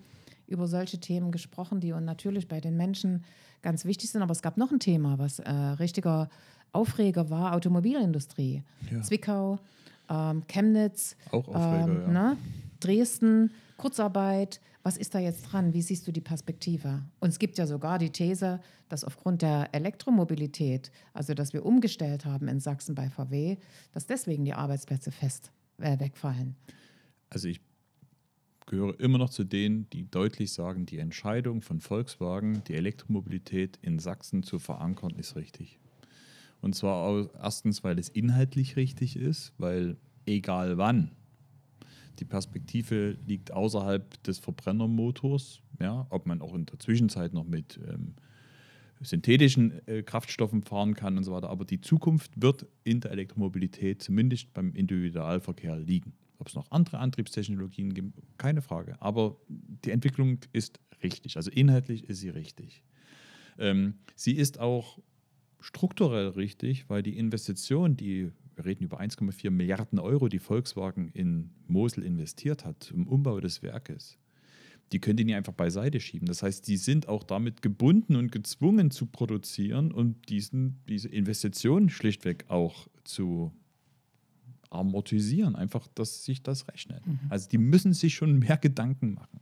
über solche Themen gesprochen, die und natürlich bei den Menschen ganz wichtig sind. Aber es gab noch ein Thema, was äh, richtiger Aufreger war, Automobilindustrie. Ja. Zwickau, ähm, Chemnitz, Auch Aufreger, ähm, ja. ne? Dresden, Kurzarbeit. Was ist da jetzt dran? Wie siehst du die Perspektive? Und es gibt ja sogar die These, dass aufgrund der Elektromobilität, also dass wir umgestellt haben in Sachsen bei VW, dass deswegen die Arbeitsplätze fest äh, wegfallen. Also ich gehöre immer noch zu denen, die deutlich sagen, die Entscheidung von Volkswagen, die Elektromobilität in Sachsen zu verankern, ist richtig. Und zwar erstens, weil es inhaltlich richtig ist, weil egal wann, die Perspektive liegt außerhalb des Verbrennermotors, ja, ob man auch in der Zwischenzeit noch mit ähm, synthetischen äh, Kraftstoffen fahren kann und so weiter. Aber die Zukunft wird in der Elektromobilität, zumindest beim Individualverkehr, liegen. Ob es noch andere Antriebstechnologien gibt, keine Frage. Aber die Entwicklung ist richtig. Also inhaltlich ist sie richtig. Ähm, sie ist auch strukturell richtig, weil die Investition, die wir reden über 1,4 Milliarden Euro, die Volkswagen in Mosel investiert hat zum Umbau des Werkes, die können die nicht einfach beiseite schieben. Das heißt, die sind auch damit gebunden und gezwungen zu produzieren und diesen, diese Investitionen schlichtweg auch zu amortisieren, einfach, dass sich das rechnet. Mhm. Also die müssen sich schon mehr Gedanken machen.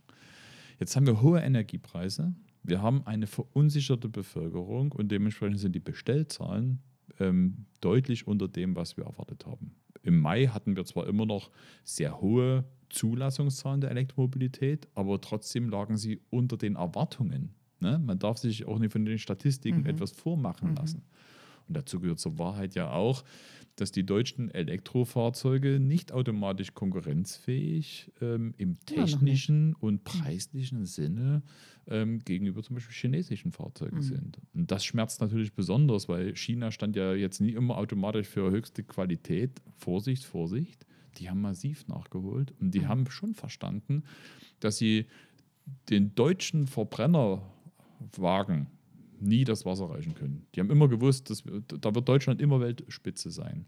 Jetzt haben wir hohe Energiepreise, wir haben eine verunsicherte Bevölkerung und dementsprechend sind die Bestellzahlen ähm, deutlich unter dem, was wir erwartet haben. Im Mai hatten wir zwar immer noch sehr hohe Zulassungszahlen der Elektromobilität, aber trotzdem lagen sie unter den Erwartungen. Ne? Man darf sich auch nicht von den Statistiken mhm. etwas vormachen mhm. lassen. Und dazu gehört zur Wahrheit ja auch, dass die deutschen Elektrofahrzeuge nicht automatisch konkurrenzfähig ähm, im technischen ja, und mhm. preislichen Sinne ähm, gegenüber zum Beispiel chinesischen Fahrzeugen mhm. sind. Und das schmerzt natürlich besonders, weil China stand ja jetzt nie immer automatisch für höchste Qualität. Vorsicht, Vorsicht. Die haben massiv nachgeholt und die mhm. haben schon verstanden, dass sie den deutschen Verbrennerwagen nie das Wasser reichen können. Die haben immer gewusst, dass da wird Deutschland immer Weltspitze sein.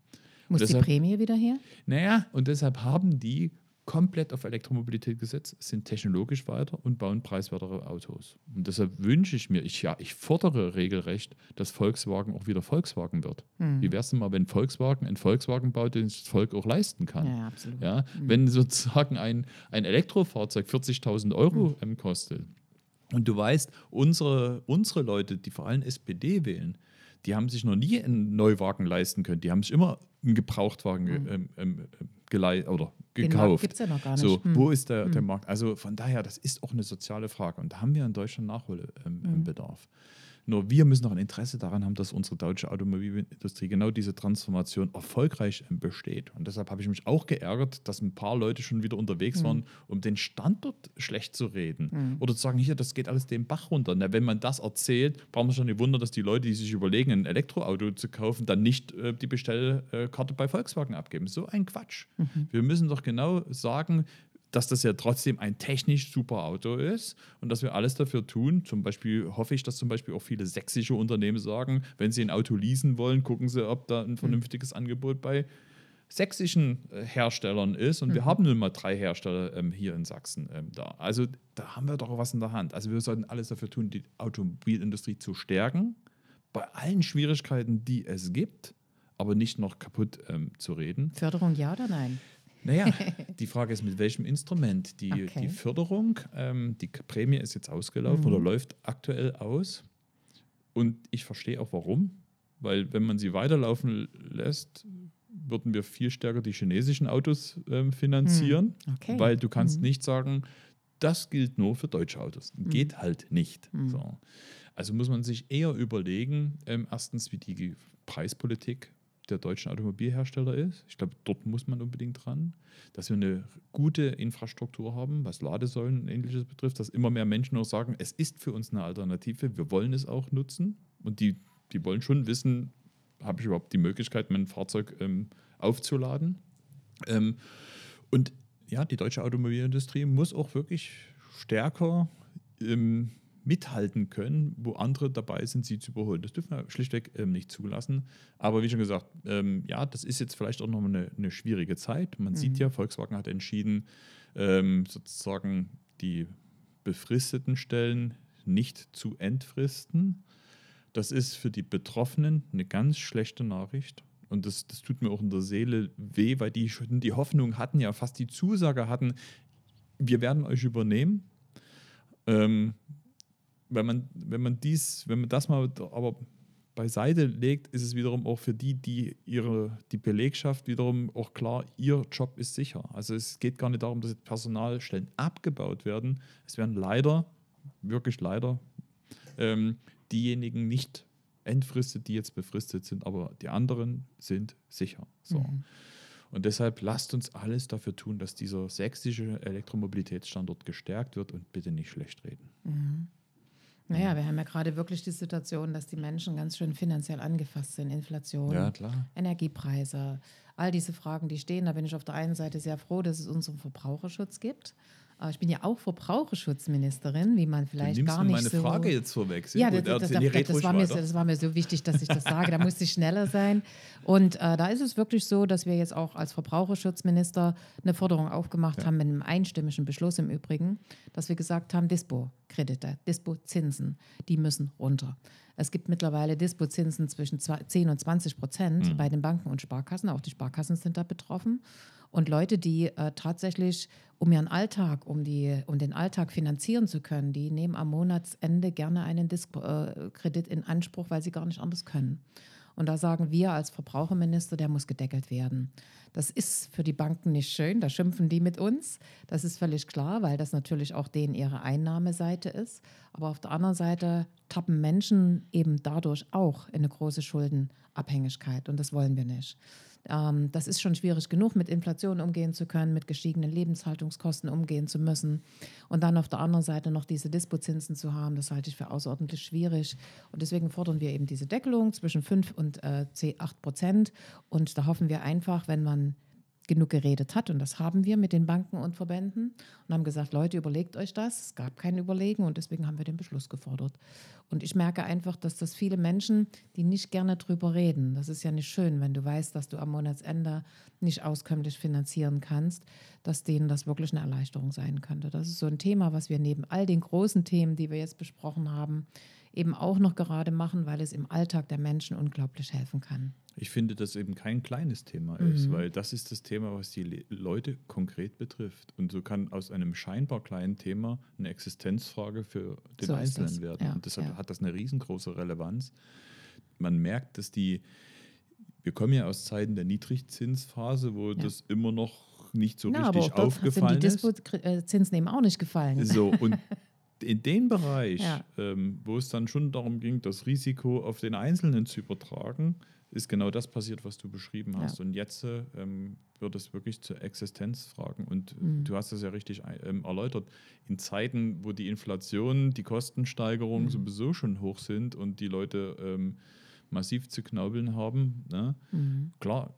Muss deshalb, die Prämie wieder her? Naja, und deshalb haben die komplett auf Elektromobilität gesetzt, sind technologisch weiter und bauen preiswertere Autos. Und deshalb wünsche ich mir, ich, ja, ich fordere regelrecht, dass Volkswagen auch wieder Volkswagen wird. Hm. Wie wäre es denn mal, wenn Volkswagen ein Volkswagen baut, den das Volk auch leisten kann? Ja, absolut. Ja, hm. Wenn sozusagen ein, ein Elektrofahrzeug 40.000 Euro hm. kostet, und du weißt, unsere, unsere Leute, die vor allem SPD wählen, die haben sich noch nie einen Neuwagen leisten können. Die haben sich immer einen Gebrauchtwagen mhm. ähm, ähm, oder gekauft. Gibt es ja noch gar nicht. So, hm. wo ist der, hm. der Markt? Also von daher, das ist auch eine soziale Frage. Und da haben wir in Deutschland Nachholbedarf. Ähm, hm. Nur wir müssen noch ein Interesse daran haben, dass unsere deutsche Automobilindustrie genau diese Transformation erfolgreich ähm, besteht. Und deshalb habe ich mich auch geärgert, dass ein paar Leute schon wieder unterwegs mhm. waren, um den Standort schlecht zu reden. Mhm. Oder zu sagen, hier, das geht alles den Bach runter. Na, wenn man das erzählt, braucht man schon nicht wundern, dass die Leute, die sich überlegen, ein Elektroauto zu kaufen, dann nicht äh, die Bestellkarte bei Volkswagen abgeben. So ein Quatsch. Mhm. Wir müssen doch genau sagen, dass das ja trotzdem ein technisch super Auto ist und dass wir alles dafür tun. Zum Beispiel hoffe ich, dass zum Beispiel auch viele sächsische Unternehmen sagen, wenn sie ein Auto leasen wollen, gucken sie, ob da ein hm. vernünftiges mhm. Angebot bei sächsischen äh, Herstellern ist. Und mhm. wir haben nun mal drei Hersteller ähm, hier in Sachsen ähm, da. Also da haben wir doch was in der Hand. Also wir sollten alles dafür tun, die Automobilindustrie zu stärken, bei allen Schwierigkeiten, die es gibt, aber nicht noch kaputt ähm, zu reden. Förderung ja oder nein? Naja, die Frage ist, mit welchem Instrument? Die, okay. die Förderung, ähm, die Prämie ist jetzt ausgelaufen mhm. oder läuft aktuell aus. Und ich verstehe auch warum. Weil wenn man sie weiterlaufen lässt, würden wir viel stärker die chinesischen Autos ähm, finanzieren. Mhm. Okay. Weil du kannst mhm. nicht sagen, das gilt nur für deutsche Autos. Mhm. Geht halt nicht. Mhm. So. Also muss man sich eher überlegen, ähm, erstens, wie die Preispolitik der deutschen Automobilhersteller ist. Ich glaube, dort muss man unbedingt dran, dass wir eine gute Infrastruktur haben, was Ladesäulen und ähnliches betrifft, dass immer mehr Menschen auch sagen, es ist für uns eine Alternative, wir wollen es auch nutzen und die, die wollen schon wissen, habe ich überhaupt die Möglichkeit, mein Fahrzeug ähm, aufzuladen. Ähm, und ja, die deutsche Automobilindustrie muss auch wirklich stärker ähm, mithalten können, wo andere dabei sind, sie zu überholen. Das dürfen wir schlichtweg ähm, nicht zulassen. Aber wie schon gesagt, ähm, ja, das ist jetzt vielleicht auch noch eine, eine schwierige Zeit. Man mhm. sieht ja, Volkswagen hat entschieden, ähm, sozusagen die befristeten Stellen nicht zu entfristen. Das ist für die Betroffenen eine ganz schlechte Nachricht. Und das, das tut mir auch in der Seele weh, weil die schon die Hoffnung hatten, ja fast die Zusage hatten, wir werden euch übernehmen. Ähm, wenn man, wenn man dies, wenn man das mal aber beiseite legt, ist es wiederum auch für die, die ihre, die Belegschaft wiederum auch klar, ihr Job ist sicher. Also es geht gar nicht darum, dass Personalstellen abgebaut werden. Es werden leider, wirklich leider, ähm, diejenigen nicht entfristet, die jetzt befristet sind, aber die anderen sind sicher. So. Mhm. Und deshalb lasst uns alles dafür tun, dass dieser sächsische Elektromobilitätsstandort gestärkt wird und bitte nicht schlecht reden. Mhm. Naja, wir haben ja gerade wirklich die Situation, dass die Menschen ganz schön finanziell angefasst sind. Inflation, ja, Energiepreise, all diese Fragen, die stehen. Da bin ich auf der einen Seite sehr froh, dass es unseren Verbraucherschutz gibt. Ich bin ja auch Verbraucherschutzministerin, wie man vielleicht gar nicht meine so... Frage jetzt vorweg. Sehr ja, das, das, das, das, war mir, das war mir so wichtig, dass ich das sage. Da musste ich schneller sein. Und äh, da ist es wirklich so, dass wir jetzt auch als Verbraucherschutzminister eine Forderung aufgemacht haben, mit einem einstimmigen Beschluss im Übrigen, dass wir gesagt haben, Dispo-Kredite, Dispo-Zinsen, die müssen runter. Es gibt mittlerweile Dispo-Zinsen zwischen zwei- 10 und 20 Prozent bei den Banken und Sparkassen. Auch die Sparkassen sind da betroffen. Und Leute, die äh, tatsächlich, um ihren Alltag, um, die, um den Alltag finanzieren zu können, die nehmen am Monatsende gerne einen Dispo-Kredit in Anspruch, weil sie gar nicht anders können. Und da sagen wir als Verbraucherminister, der muss gedeckelt werden. Das ist für die Banken nicht schön, da schimpfen die mit uns. Das ist völlig klar, weil das natürlich auch denen ihre Einnahmeseite ist. Aber auf der anderen Seite tappen Menschen eben dadurch auch in eine große Schuldenabhängigkeit und das wollen wir nicht. Ähm, das ist schon schwierig genug, mit Inflation umgehen zu können, mit gestiegenen Lebenshaltungskosten umgehen zu müssen. Und dann auf der anderen Seite noch diese Dispozinsen zu haben, das halte ich für außerordentlich schwierig. Und deswegen fordern wir eben diese Deckelung zwischen 5 und äh, 10, 8 Prozent. Und da hoffen wir einfach, wenn man genug geredet hat, und das haben wir mit den Banken und Verbänden, und haben gesagt, Leute, überlegt euch das. Es gab kein Überlegen und deswegen haben wir den Beschluss gefordert. Und ich merke einfach, dass das viele Menschen, die nicht gerne drüber reden, das ist ja nicht schön, wenn du weißt, dass du am Monatsende nicht auskömmlich finanzieren kannst, dass denen das wirklich eine Erleichterung sein könnte. Das ist so ein Thema, was wir neben all den großen Themen, die wir jetzt besprochen haben, eben auch noch gerade machen, weil es im Alltag der Menschen unglaublich helfen kann. Ich finde, dass eben kein kleines Thema Mhm. ist, weil das ist das Thema, was die Le Leute konkret betrifft. Und so kann aus einem scheinbar kleinen Thema eine Existenzfrage für den So Einzelnen werden. Ja, Und deshalb ja. hat das eine riesengroße Relevanz. Man merkt, dass die, wir kommen ja aus Zeiten der Niedrigzinsphase, wo das immer noch nicht so Ja, aber richtig auch dort sind aufgefallen die ist. Dispo-Zinsen eben auch nicht gefallen. So, und in dem Bereich, Ja. ähm, wo es dann schon darum ging, das Risiko auf den Einzelnen zu übertragen, ist genau das passiert, was du beschrieben hast. Ja. Und jetzt ähm, wird es wirklich zu Existenzfragen. Und Mhm. du hast es ja richtig ähm, erläutert. In Zeiten, wo die Inflation, die Kostensteigerungen Mhm. sowieso schon hoch sind und die Leute ähm, massiv zu knaubeln haben, ne? Mhm. klar,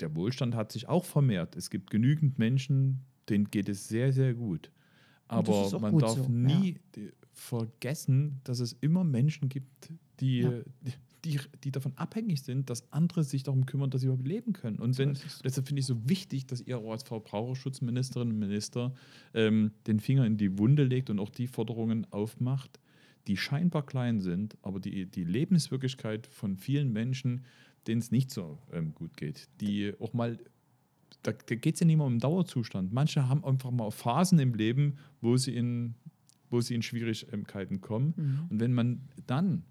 der Wohlstand hat sich auch vermehrt. Es gibt genügend Menschen, denen geht es sehr, sehr gut. Aber man darf so, nie die- vergessen, dass es immer Menschen gibt, die, Ja. die, die davon abhängig sind, dass andere sich darum kümmern, dass sie überhaupt leben können. Und wenn, es. deshalb finde ich so wichtig, dass ihr als Verbraucherschutzministerin und Minister ähm, den Finger in die Wunde legt und auch die Forderungen aufmacht, die scheinbar klein sind, aber die, die Lebenswirklichkeit von vielen Menschen, denen es nicht so ähm, gut geht, die auch mal da, da geht es ja nicht mehr um Dauerzustand. Manche haben einfach mal Phasen im Leben, wo sie in, wo sie in Schwierigkeiten kommen. Mhm. Und wenn man dann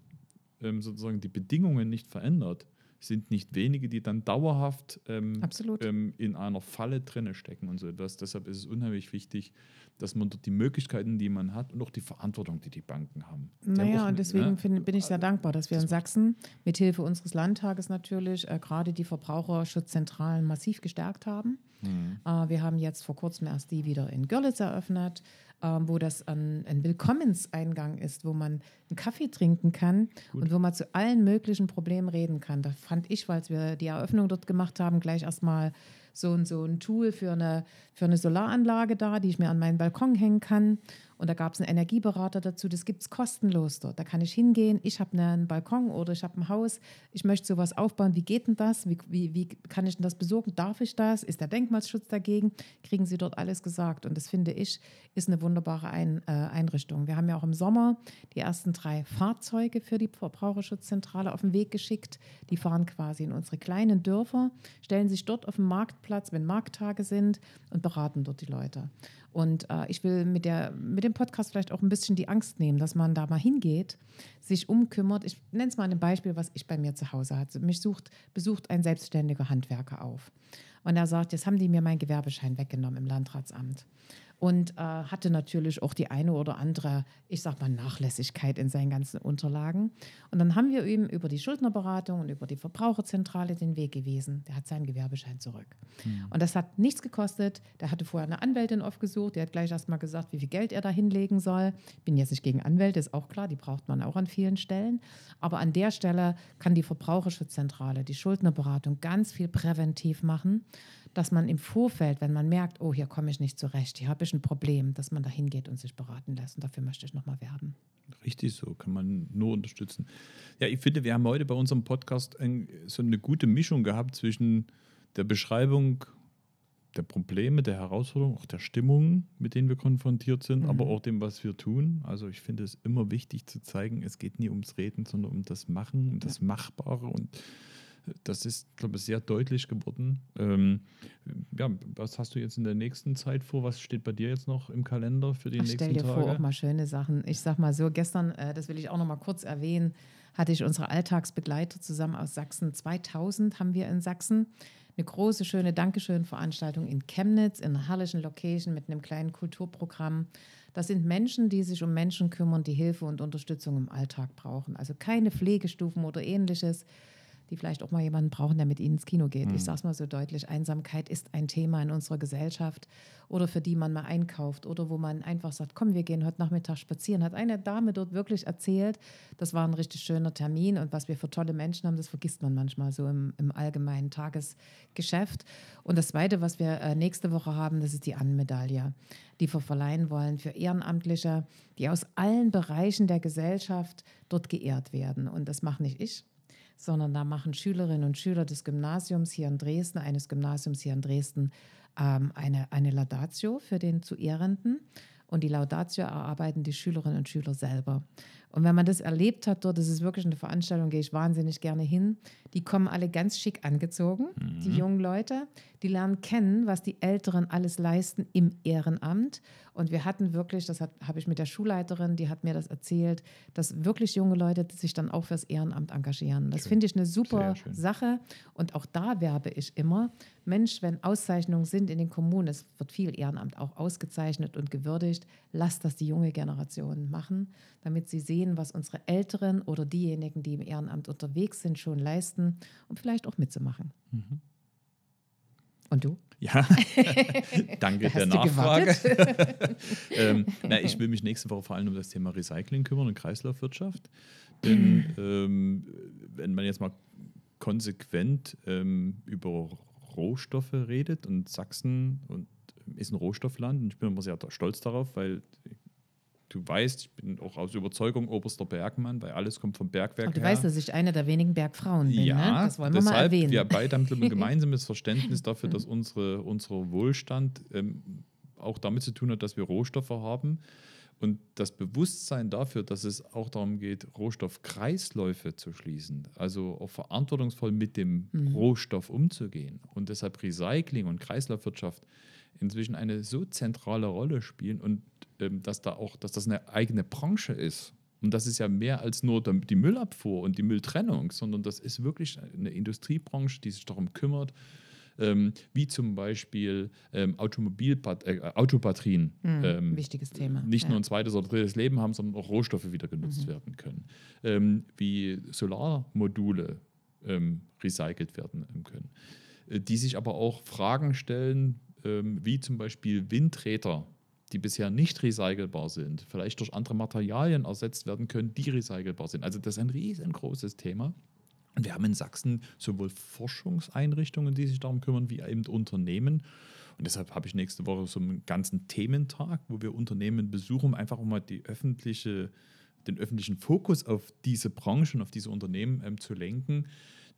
ähm, sozusagen die Bedingungen nicht verändert, sind nicht wenige, die dann dauerhaft ähm, ähm, in einer Falle drinne stecken und so etwas. Deshalb ist es unheimlich wichtig, dass man dort die Möglichkeiten, die man hat und auch die Verantwortung, die die Banken haben. Naja, und deswegen ne, bin ich sehr dankbar, dass wir in Sachsen mit Hilfe unseres Landtages natürlich äh, gerade die Verbraucherschutzzentralen massiv gestärkt haben. Mhm. Äh, wir haben jetzt vor kurzem erst die wieder in Görlitz eröffnet, ähm, wo das ein, ein Willkommenseingang ist, wo man einen Kaffee trinken kann und wo man zu allen möglichen Problemen reden kann. Da fand ich, weil wir die Eröffnung dort gemacht haben, gleich erstmal so, ein- so ein Tool für eine, für eine Solaranlage da, die ich mir an meinen Balkon hängen kann. Und da gab es einen Energieberater dazu, das gibt es kostenlos dort. Da kann ich hingehen, ich habe einen Balkon oder ich habe ein Haus, ich möchte sowas aufbauen. Wie geht denn das? Wie, wie, wie kann ich denn das besorgen? Darf ich das? Ist der Denkmalschutz dagegen? Kriegen Sie dort alles gesagt. Und das finde ich, ist eine wunderbare Ein, äh, Einrichtung. Wir haben ja auch im Sommer die ersten drei Fahrzeuge für die Verbraucherschutzzentrale auf den Weg geschickt. Die fahren quasi in unsere kleinen Dörfer, stellen sich dort auf den Marktplatz, wenn Markttage sind und beraten dort die Leute. Und äh, ich will mit, der, mit dem Podcast vielleicht auch ein bisschen die Angst nehmen, dass man da mal hingeht, sich umkümmert. Ich nenne es mal ein Beispiel, was ich bei mir zu Hause hatte. Mich sucht, besucht ein selbstständiger Handwerker auf. Und er sagt, jetzt haben die mir meinen Gewerbeschein weggenommen im Landratsamt. Und äh, hatte natürlich auch die eine oder andere, ich sag mal, Nachlässigkeit in seinen ganzen Unterlagen. Und dann haben wir ihm über die Schuldnerberatung und über die Verbraucherzentrale den Weg gewiesen. Der hat seinen Gewerbeschein zurück. Und das hat nichts gekostet. Der hatte vorher eine Anwältin aufgesucht. Die hat gleich erst mal gesagt, wie viel Geld er da hinlegen soll. Ich bin jetzt nicht gegen Anwälte, ist auch klar, die braucht man auch an vielen Stellen. Aber an der Stelle kann die Verbraucherschutzzentrale, die Schuldnerberatung ganz viel präventiv machen, dass man im Vorfeld, wenn man merkt, oh, hier komme ich nicht zurecht, hier habe ich ein Problem, dass man da hingeht und sich beraten lässt. Und dafür möchte ich nochmal werben. Richtig so, kann man nur unterstützen. Ja, ich finde, wir haben heute bei unserem Podcast ein, so eine gute Mischung gehabt zwischen der Beschreibung der Probleme, der Herausforderungen, auch der Stimmungen, mit denen wir konfrontiert sind, mhm. aber auch dem, was wir tun. Also ich finde es immer wichtig zu zeigen, es geht nie ums Reden, sondern um das Machen, um das Machbare und das ist, glaube ich, sehr deutlich geworden. Ähm, ja, was hast du jetzt in der nächsten Zeit vor? Was steht bei dir jetzt noch im Kalender für die Ach, nächsten Tage? Stell dir Tage? vor, auch mal schöne Sachen. Ich sag mal so, gestern, äh, das will ich auch noch mal kurz erwähnen, hatte ich unsere Alltagsbegleiter zusammen aus Sachsen. 2000 haben wir in Sachsen eine große, schöne Dankeschön-Veranstaltung in Chemnitz, in einer herrlichen Location mit einem kleinen Kulturprogramm. Das sind Menschen, die sich um Menschen kümmern, die Hilfe und Unterstützung im Alltag brauchen. Also keine Pflegestufen oder ähnliches, die vielleicht auch mal jemanden brauchen, der mit ihnen ins Kino geht. Mhm. Ich sage es mal so deutlich, Einsamkeit ist ein Thema in unserer Gesellschaft oder für die man mal einkauft oder wo man einfach sagt, komm, wir gehen heute Nachmittag spazieren. Hat eine Dame dort wirklich erzählt, das war ein richtig schöner Termin und was wir für tolle Menschen haben, das vergisst man manchmal so im, im allgemeinen Tagesgeschäft. Und das Zweite, was wir äh, nächste Woche haben, das ist die Annenmedaille, die wir verleihen wollen für Ehrenamtliche, die aus allen Bereichen der Gesellschaft dort geehrt werden. Und das mache nicht ich, sondern da machen Schülerinnen und Schüler des Gymnasiums hier in Dresden, eines Gymnasiums hier in Dresden, ähm, eine, eine Laudatio für den zu Ehrenden. Und die Laudatio erarbeiten die Schülerinnen und Schüler selber. Und wenn man das erlebt hat dort, das ist wirklich eine Veranstaltung, gehe ich wahnsinnig gerne hin. Die kommen alle ganz schick angezogen, mhm. die jungen Leute. Die lernen kennen, was die Älteren alles leisten im Ehrenamt. Und wir hatten wirklich, das habe ich mit der Schulleiterin, die hat mir das erzählt, dass wirklich junge Leute sich dann auch fürs Ehrenamt engagieren. Das finde ich eine super Sache. Und auch da werbe ich immer. Mensch, wenn Auszeichnungen sind in den Kommunen, es wird viel Ehrenamt auch ausgezeichnet und gewürdigt, lasst das die junge Generation machen, damit sie sehen, was unsere Älteren oder diejenigen, die im Ehrenamt unterwegs sind, schon leisten, um vielleicht auch mitzumachen. Mhm. Und du? Ja, danke der Nachfrage. ähm, na, ich will mich nächste Woche vor allem um das Thema Recycling kümmern und Kreislaufwirtschaft. Denn ähm, wenn man jetzt mal konsequent ähm, über Rohstoffe redet und Sachsen und, ist ein Rohstoffland und ich bin immer sehr stolz darauf, weil du weißt, ich bin auch aus Überzeugung oberster Bergmann, weil alles kommt vom Bergwerk Und du her. weißt, dass ich eine der wenigen Bergfrauen bin, ja, ne? das wollen wir deshalb, mal erwähnen. Wir beide haben ein gemeinsames Verständnis dafür, dass unsere, unser Wohlstand ähm, auch damit zu tun hat, dass wir Rohstoffe haben. Und das Bewusstsein dafür, dass es auch darum geht, Rohstoffkreisläufe zu schließen, also auch verantwortungsvoll mit dem mhm. Rohstoff umzugehen und deshalb Recycling und Kreislaufwirtschaft inzwischen eine so zentrale Rolle spielen und dass da auch, dass das eine eigene Branche ist. Und das ist ja mehr als nur die Müllabfuhr und die Mülltrennung, sondern das ist wirklich eine Industriebranche, die sich darum kümmert, ähm, wie zum Beispiel ähm, äh, Autobatterien. Mhm, ähm, wichtiges Thema. Nicht ja. nur ein zweites oder drittes Leben haben, sondern auch Rohstoffe wieder genutzt mhm. werden können. Ähm, wie Solarmodule ähm, recycelt werden können. Äh, die sich aber auch Fragen stellen, ähm, wie zum Beispiel Windräder die bisher nicht recycelbar sind, vielleicht durch andere Materialien ersetzt werden können, die recycelbar sind. Also das ist ein riesengroßes Thema. Und wir haben in Sachsen sowohl Forschungseinrichtungen, die sich darum kümmern, wie eben Unternehmen. Und deshalb habe ich nächste Woche so einen ganzen Thementag, wo wir Unternehmen besuchen, um einfach mal die öffentliche, den öffentlichen Fokus auf diese Branchen, auf diese Unternehmen ähm, zu lenken.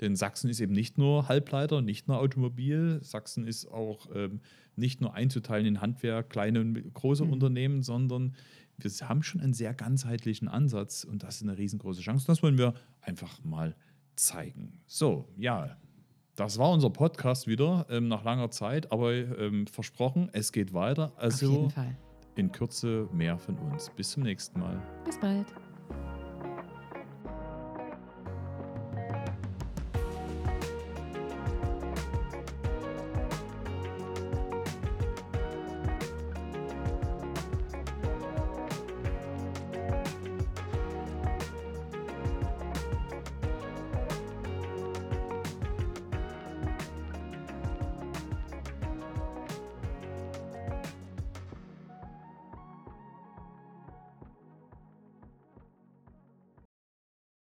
Denn Sachsen ist eben nicht nur Halbleiter, nicht nur Automobil. Sachsen ist auch ähm, nicht nur einzuteilen in Handwerk, kleine und große mhm. Unternehmen, sondern wir haben schon einen sehr ganzheitlichen Ansatz und das ist eine riesengroße Chance. Das wollen wir einfach mal zeigen. So, ja, das war unser Podcast wieder ähm, nach langer Zeit, aber ähm, versprochen, es geht weiter. Also Auf jeden Fall. in Kürze mehr von uns. Bis zum nächsten Mal. Bis bald.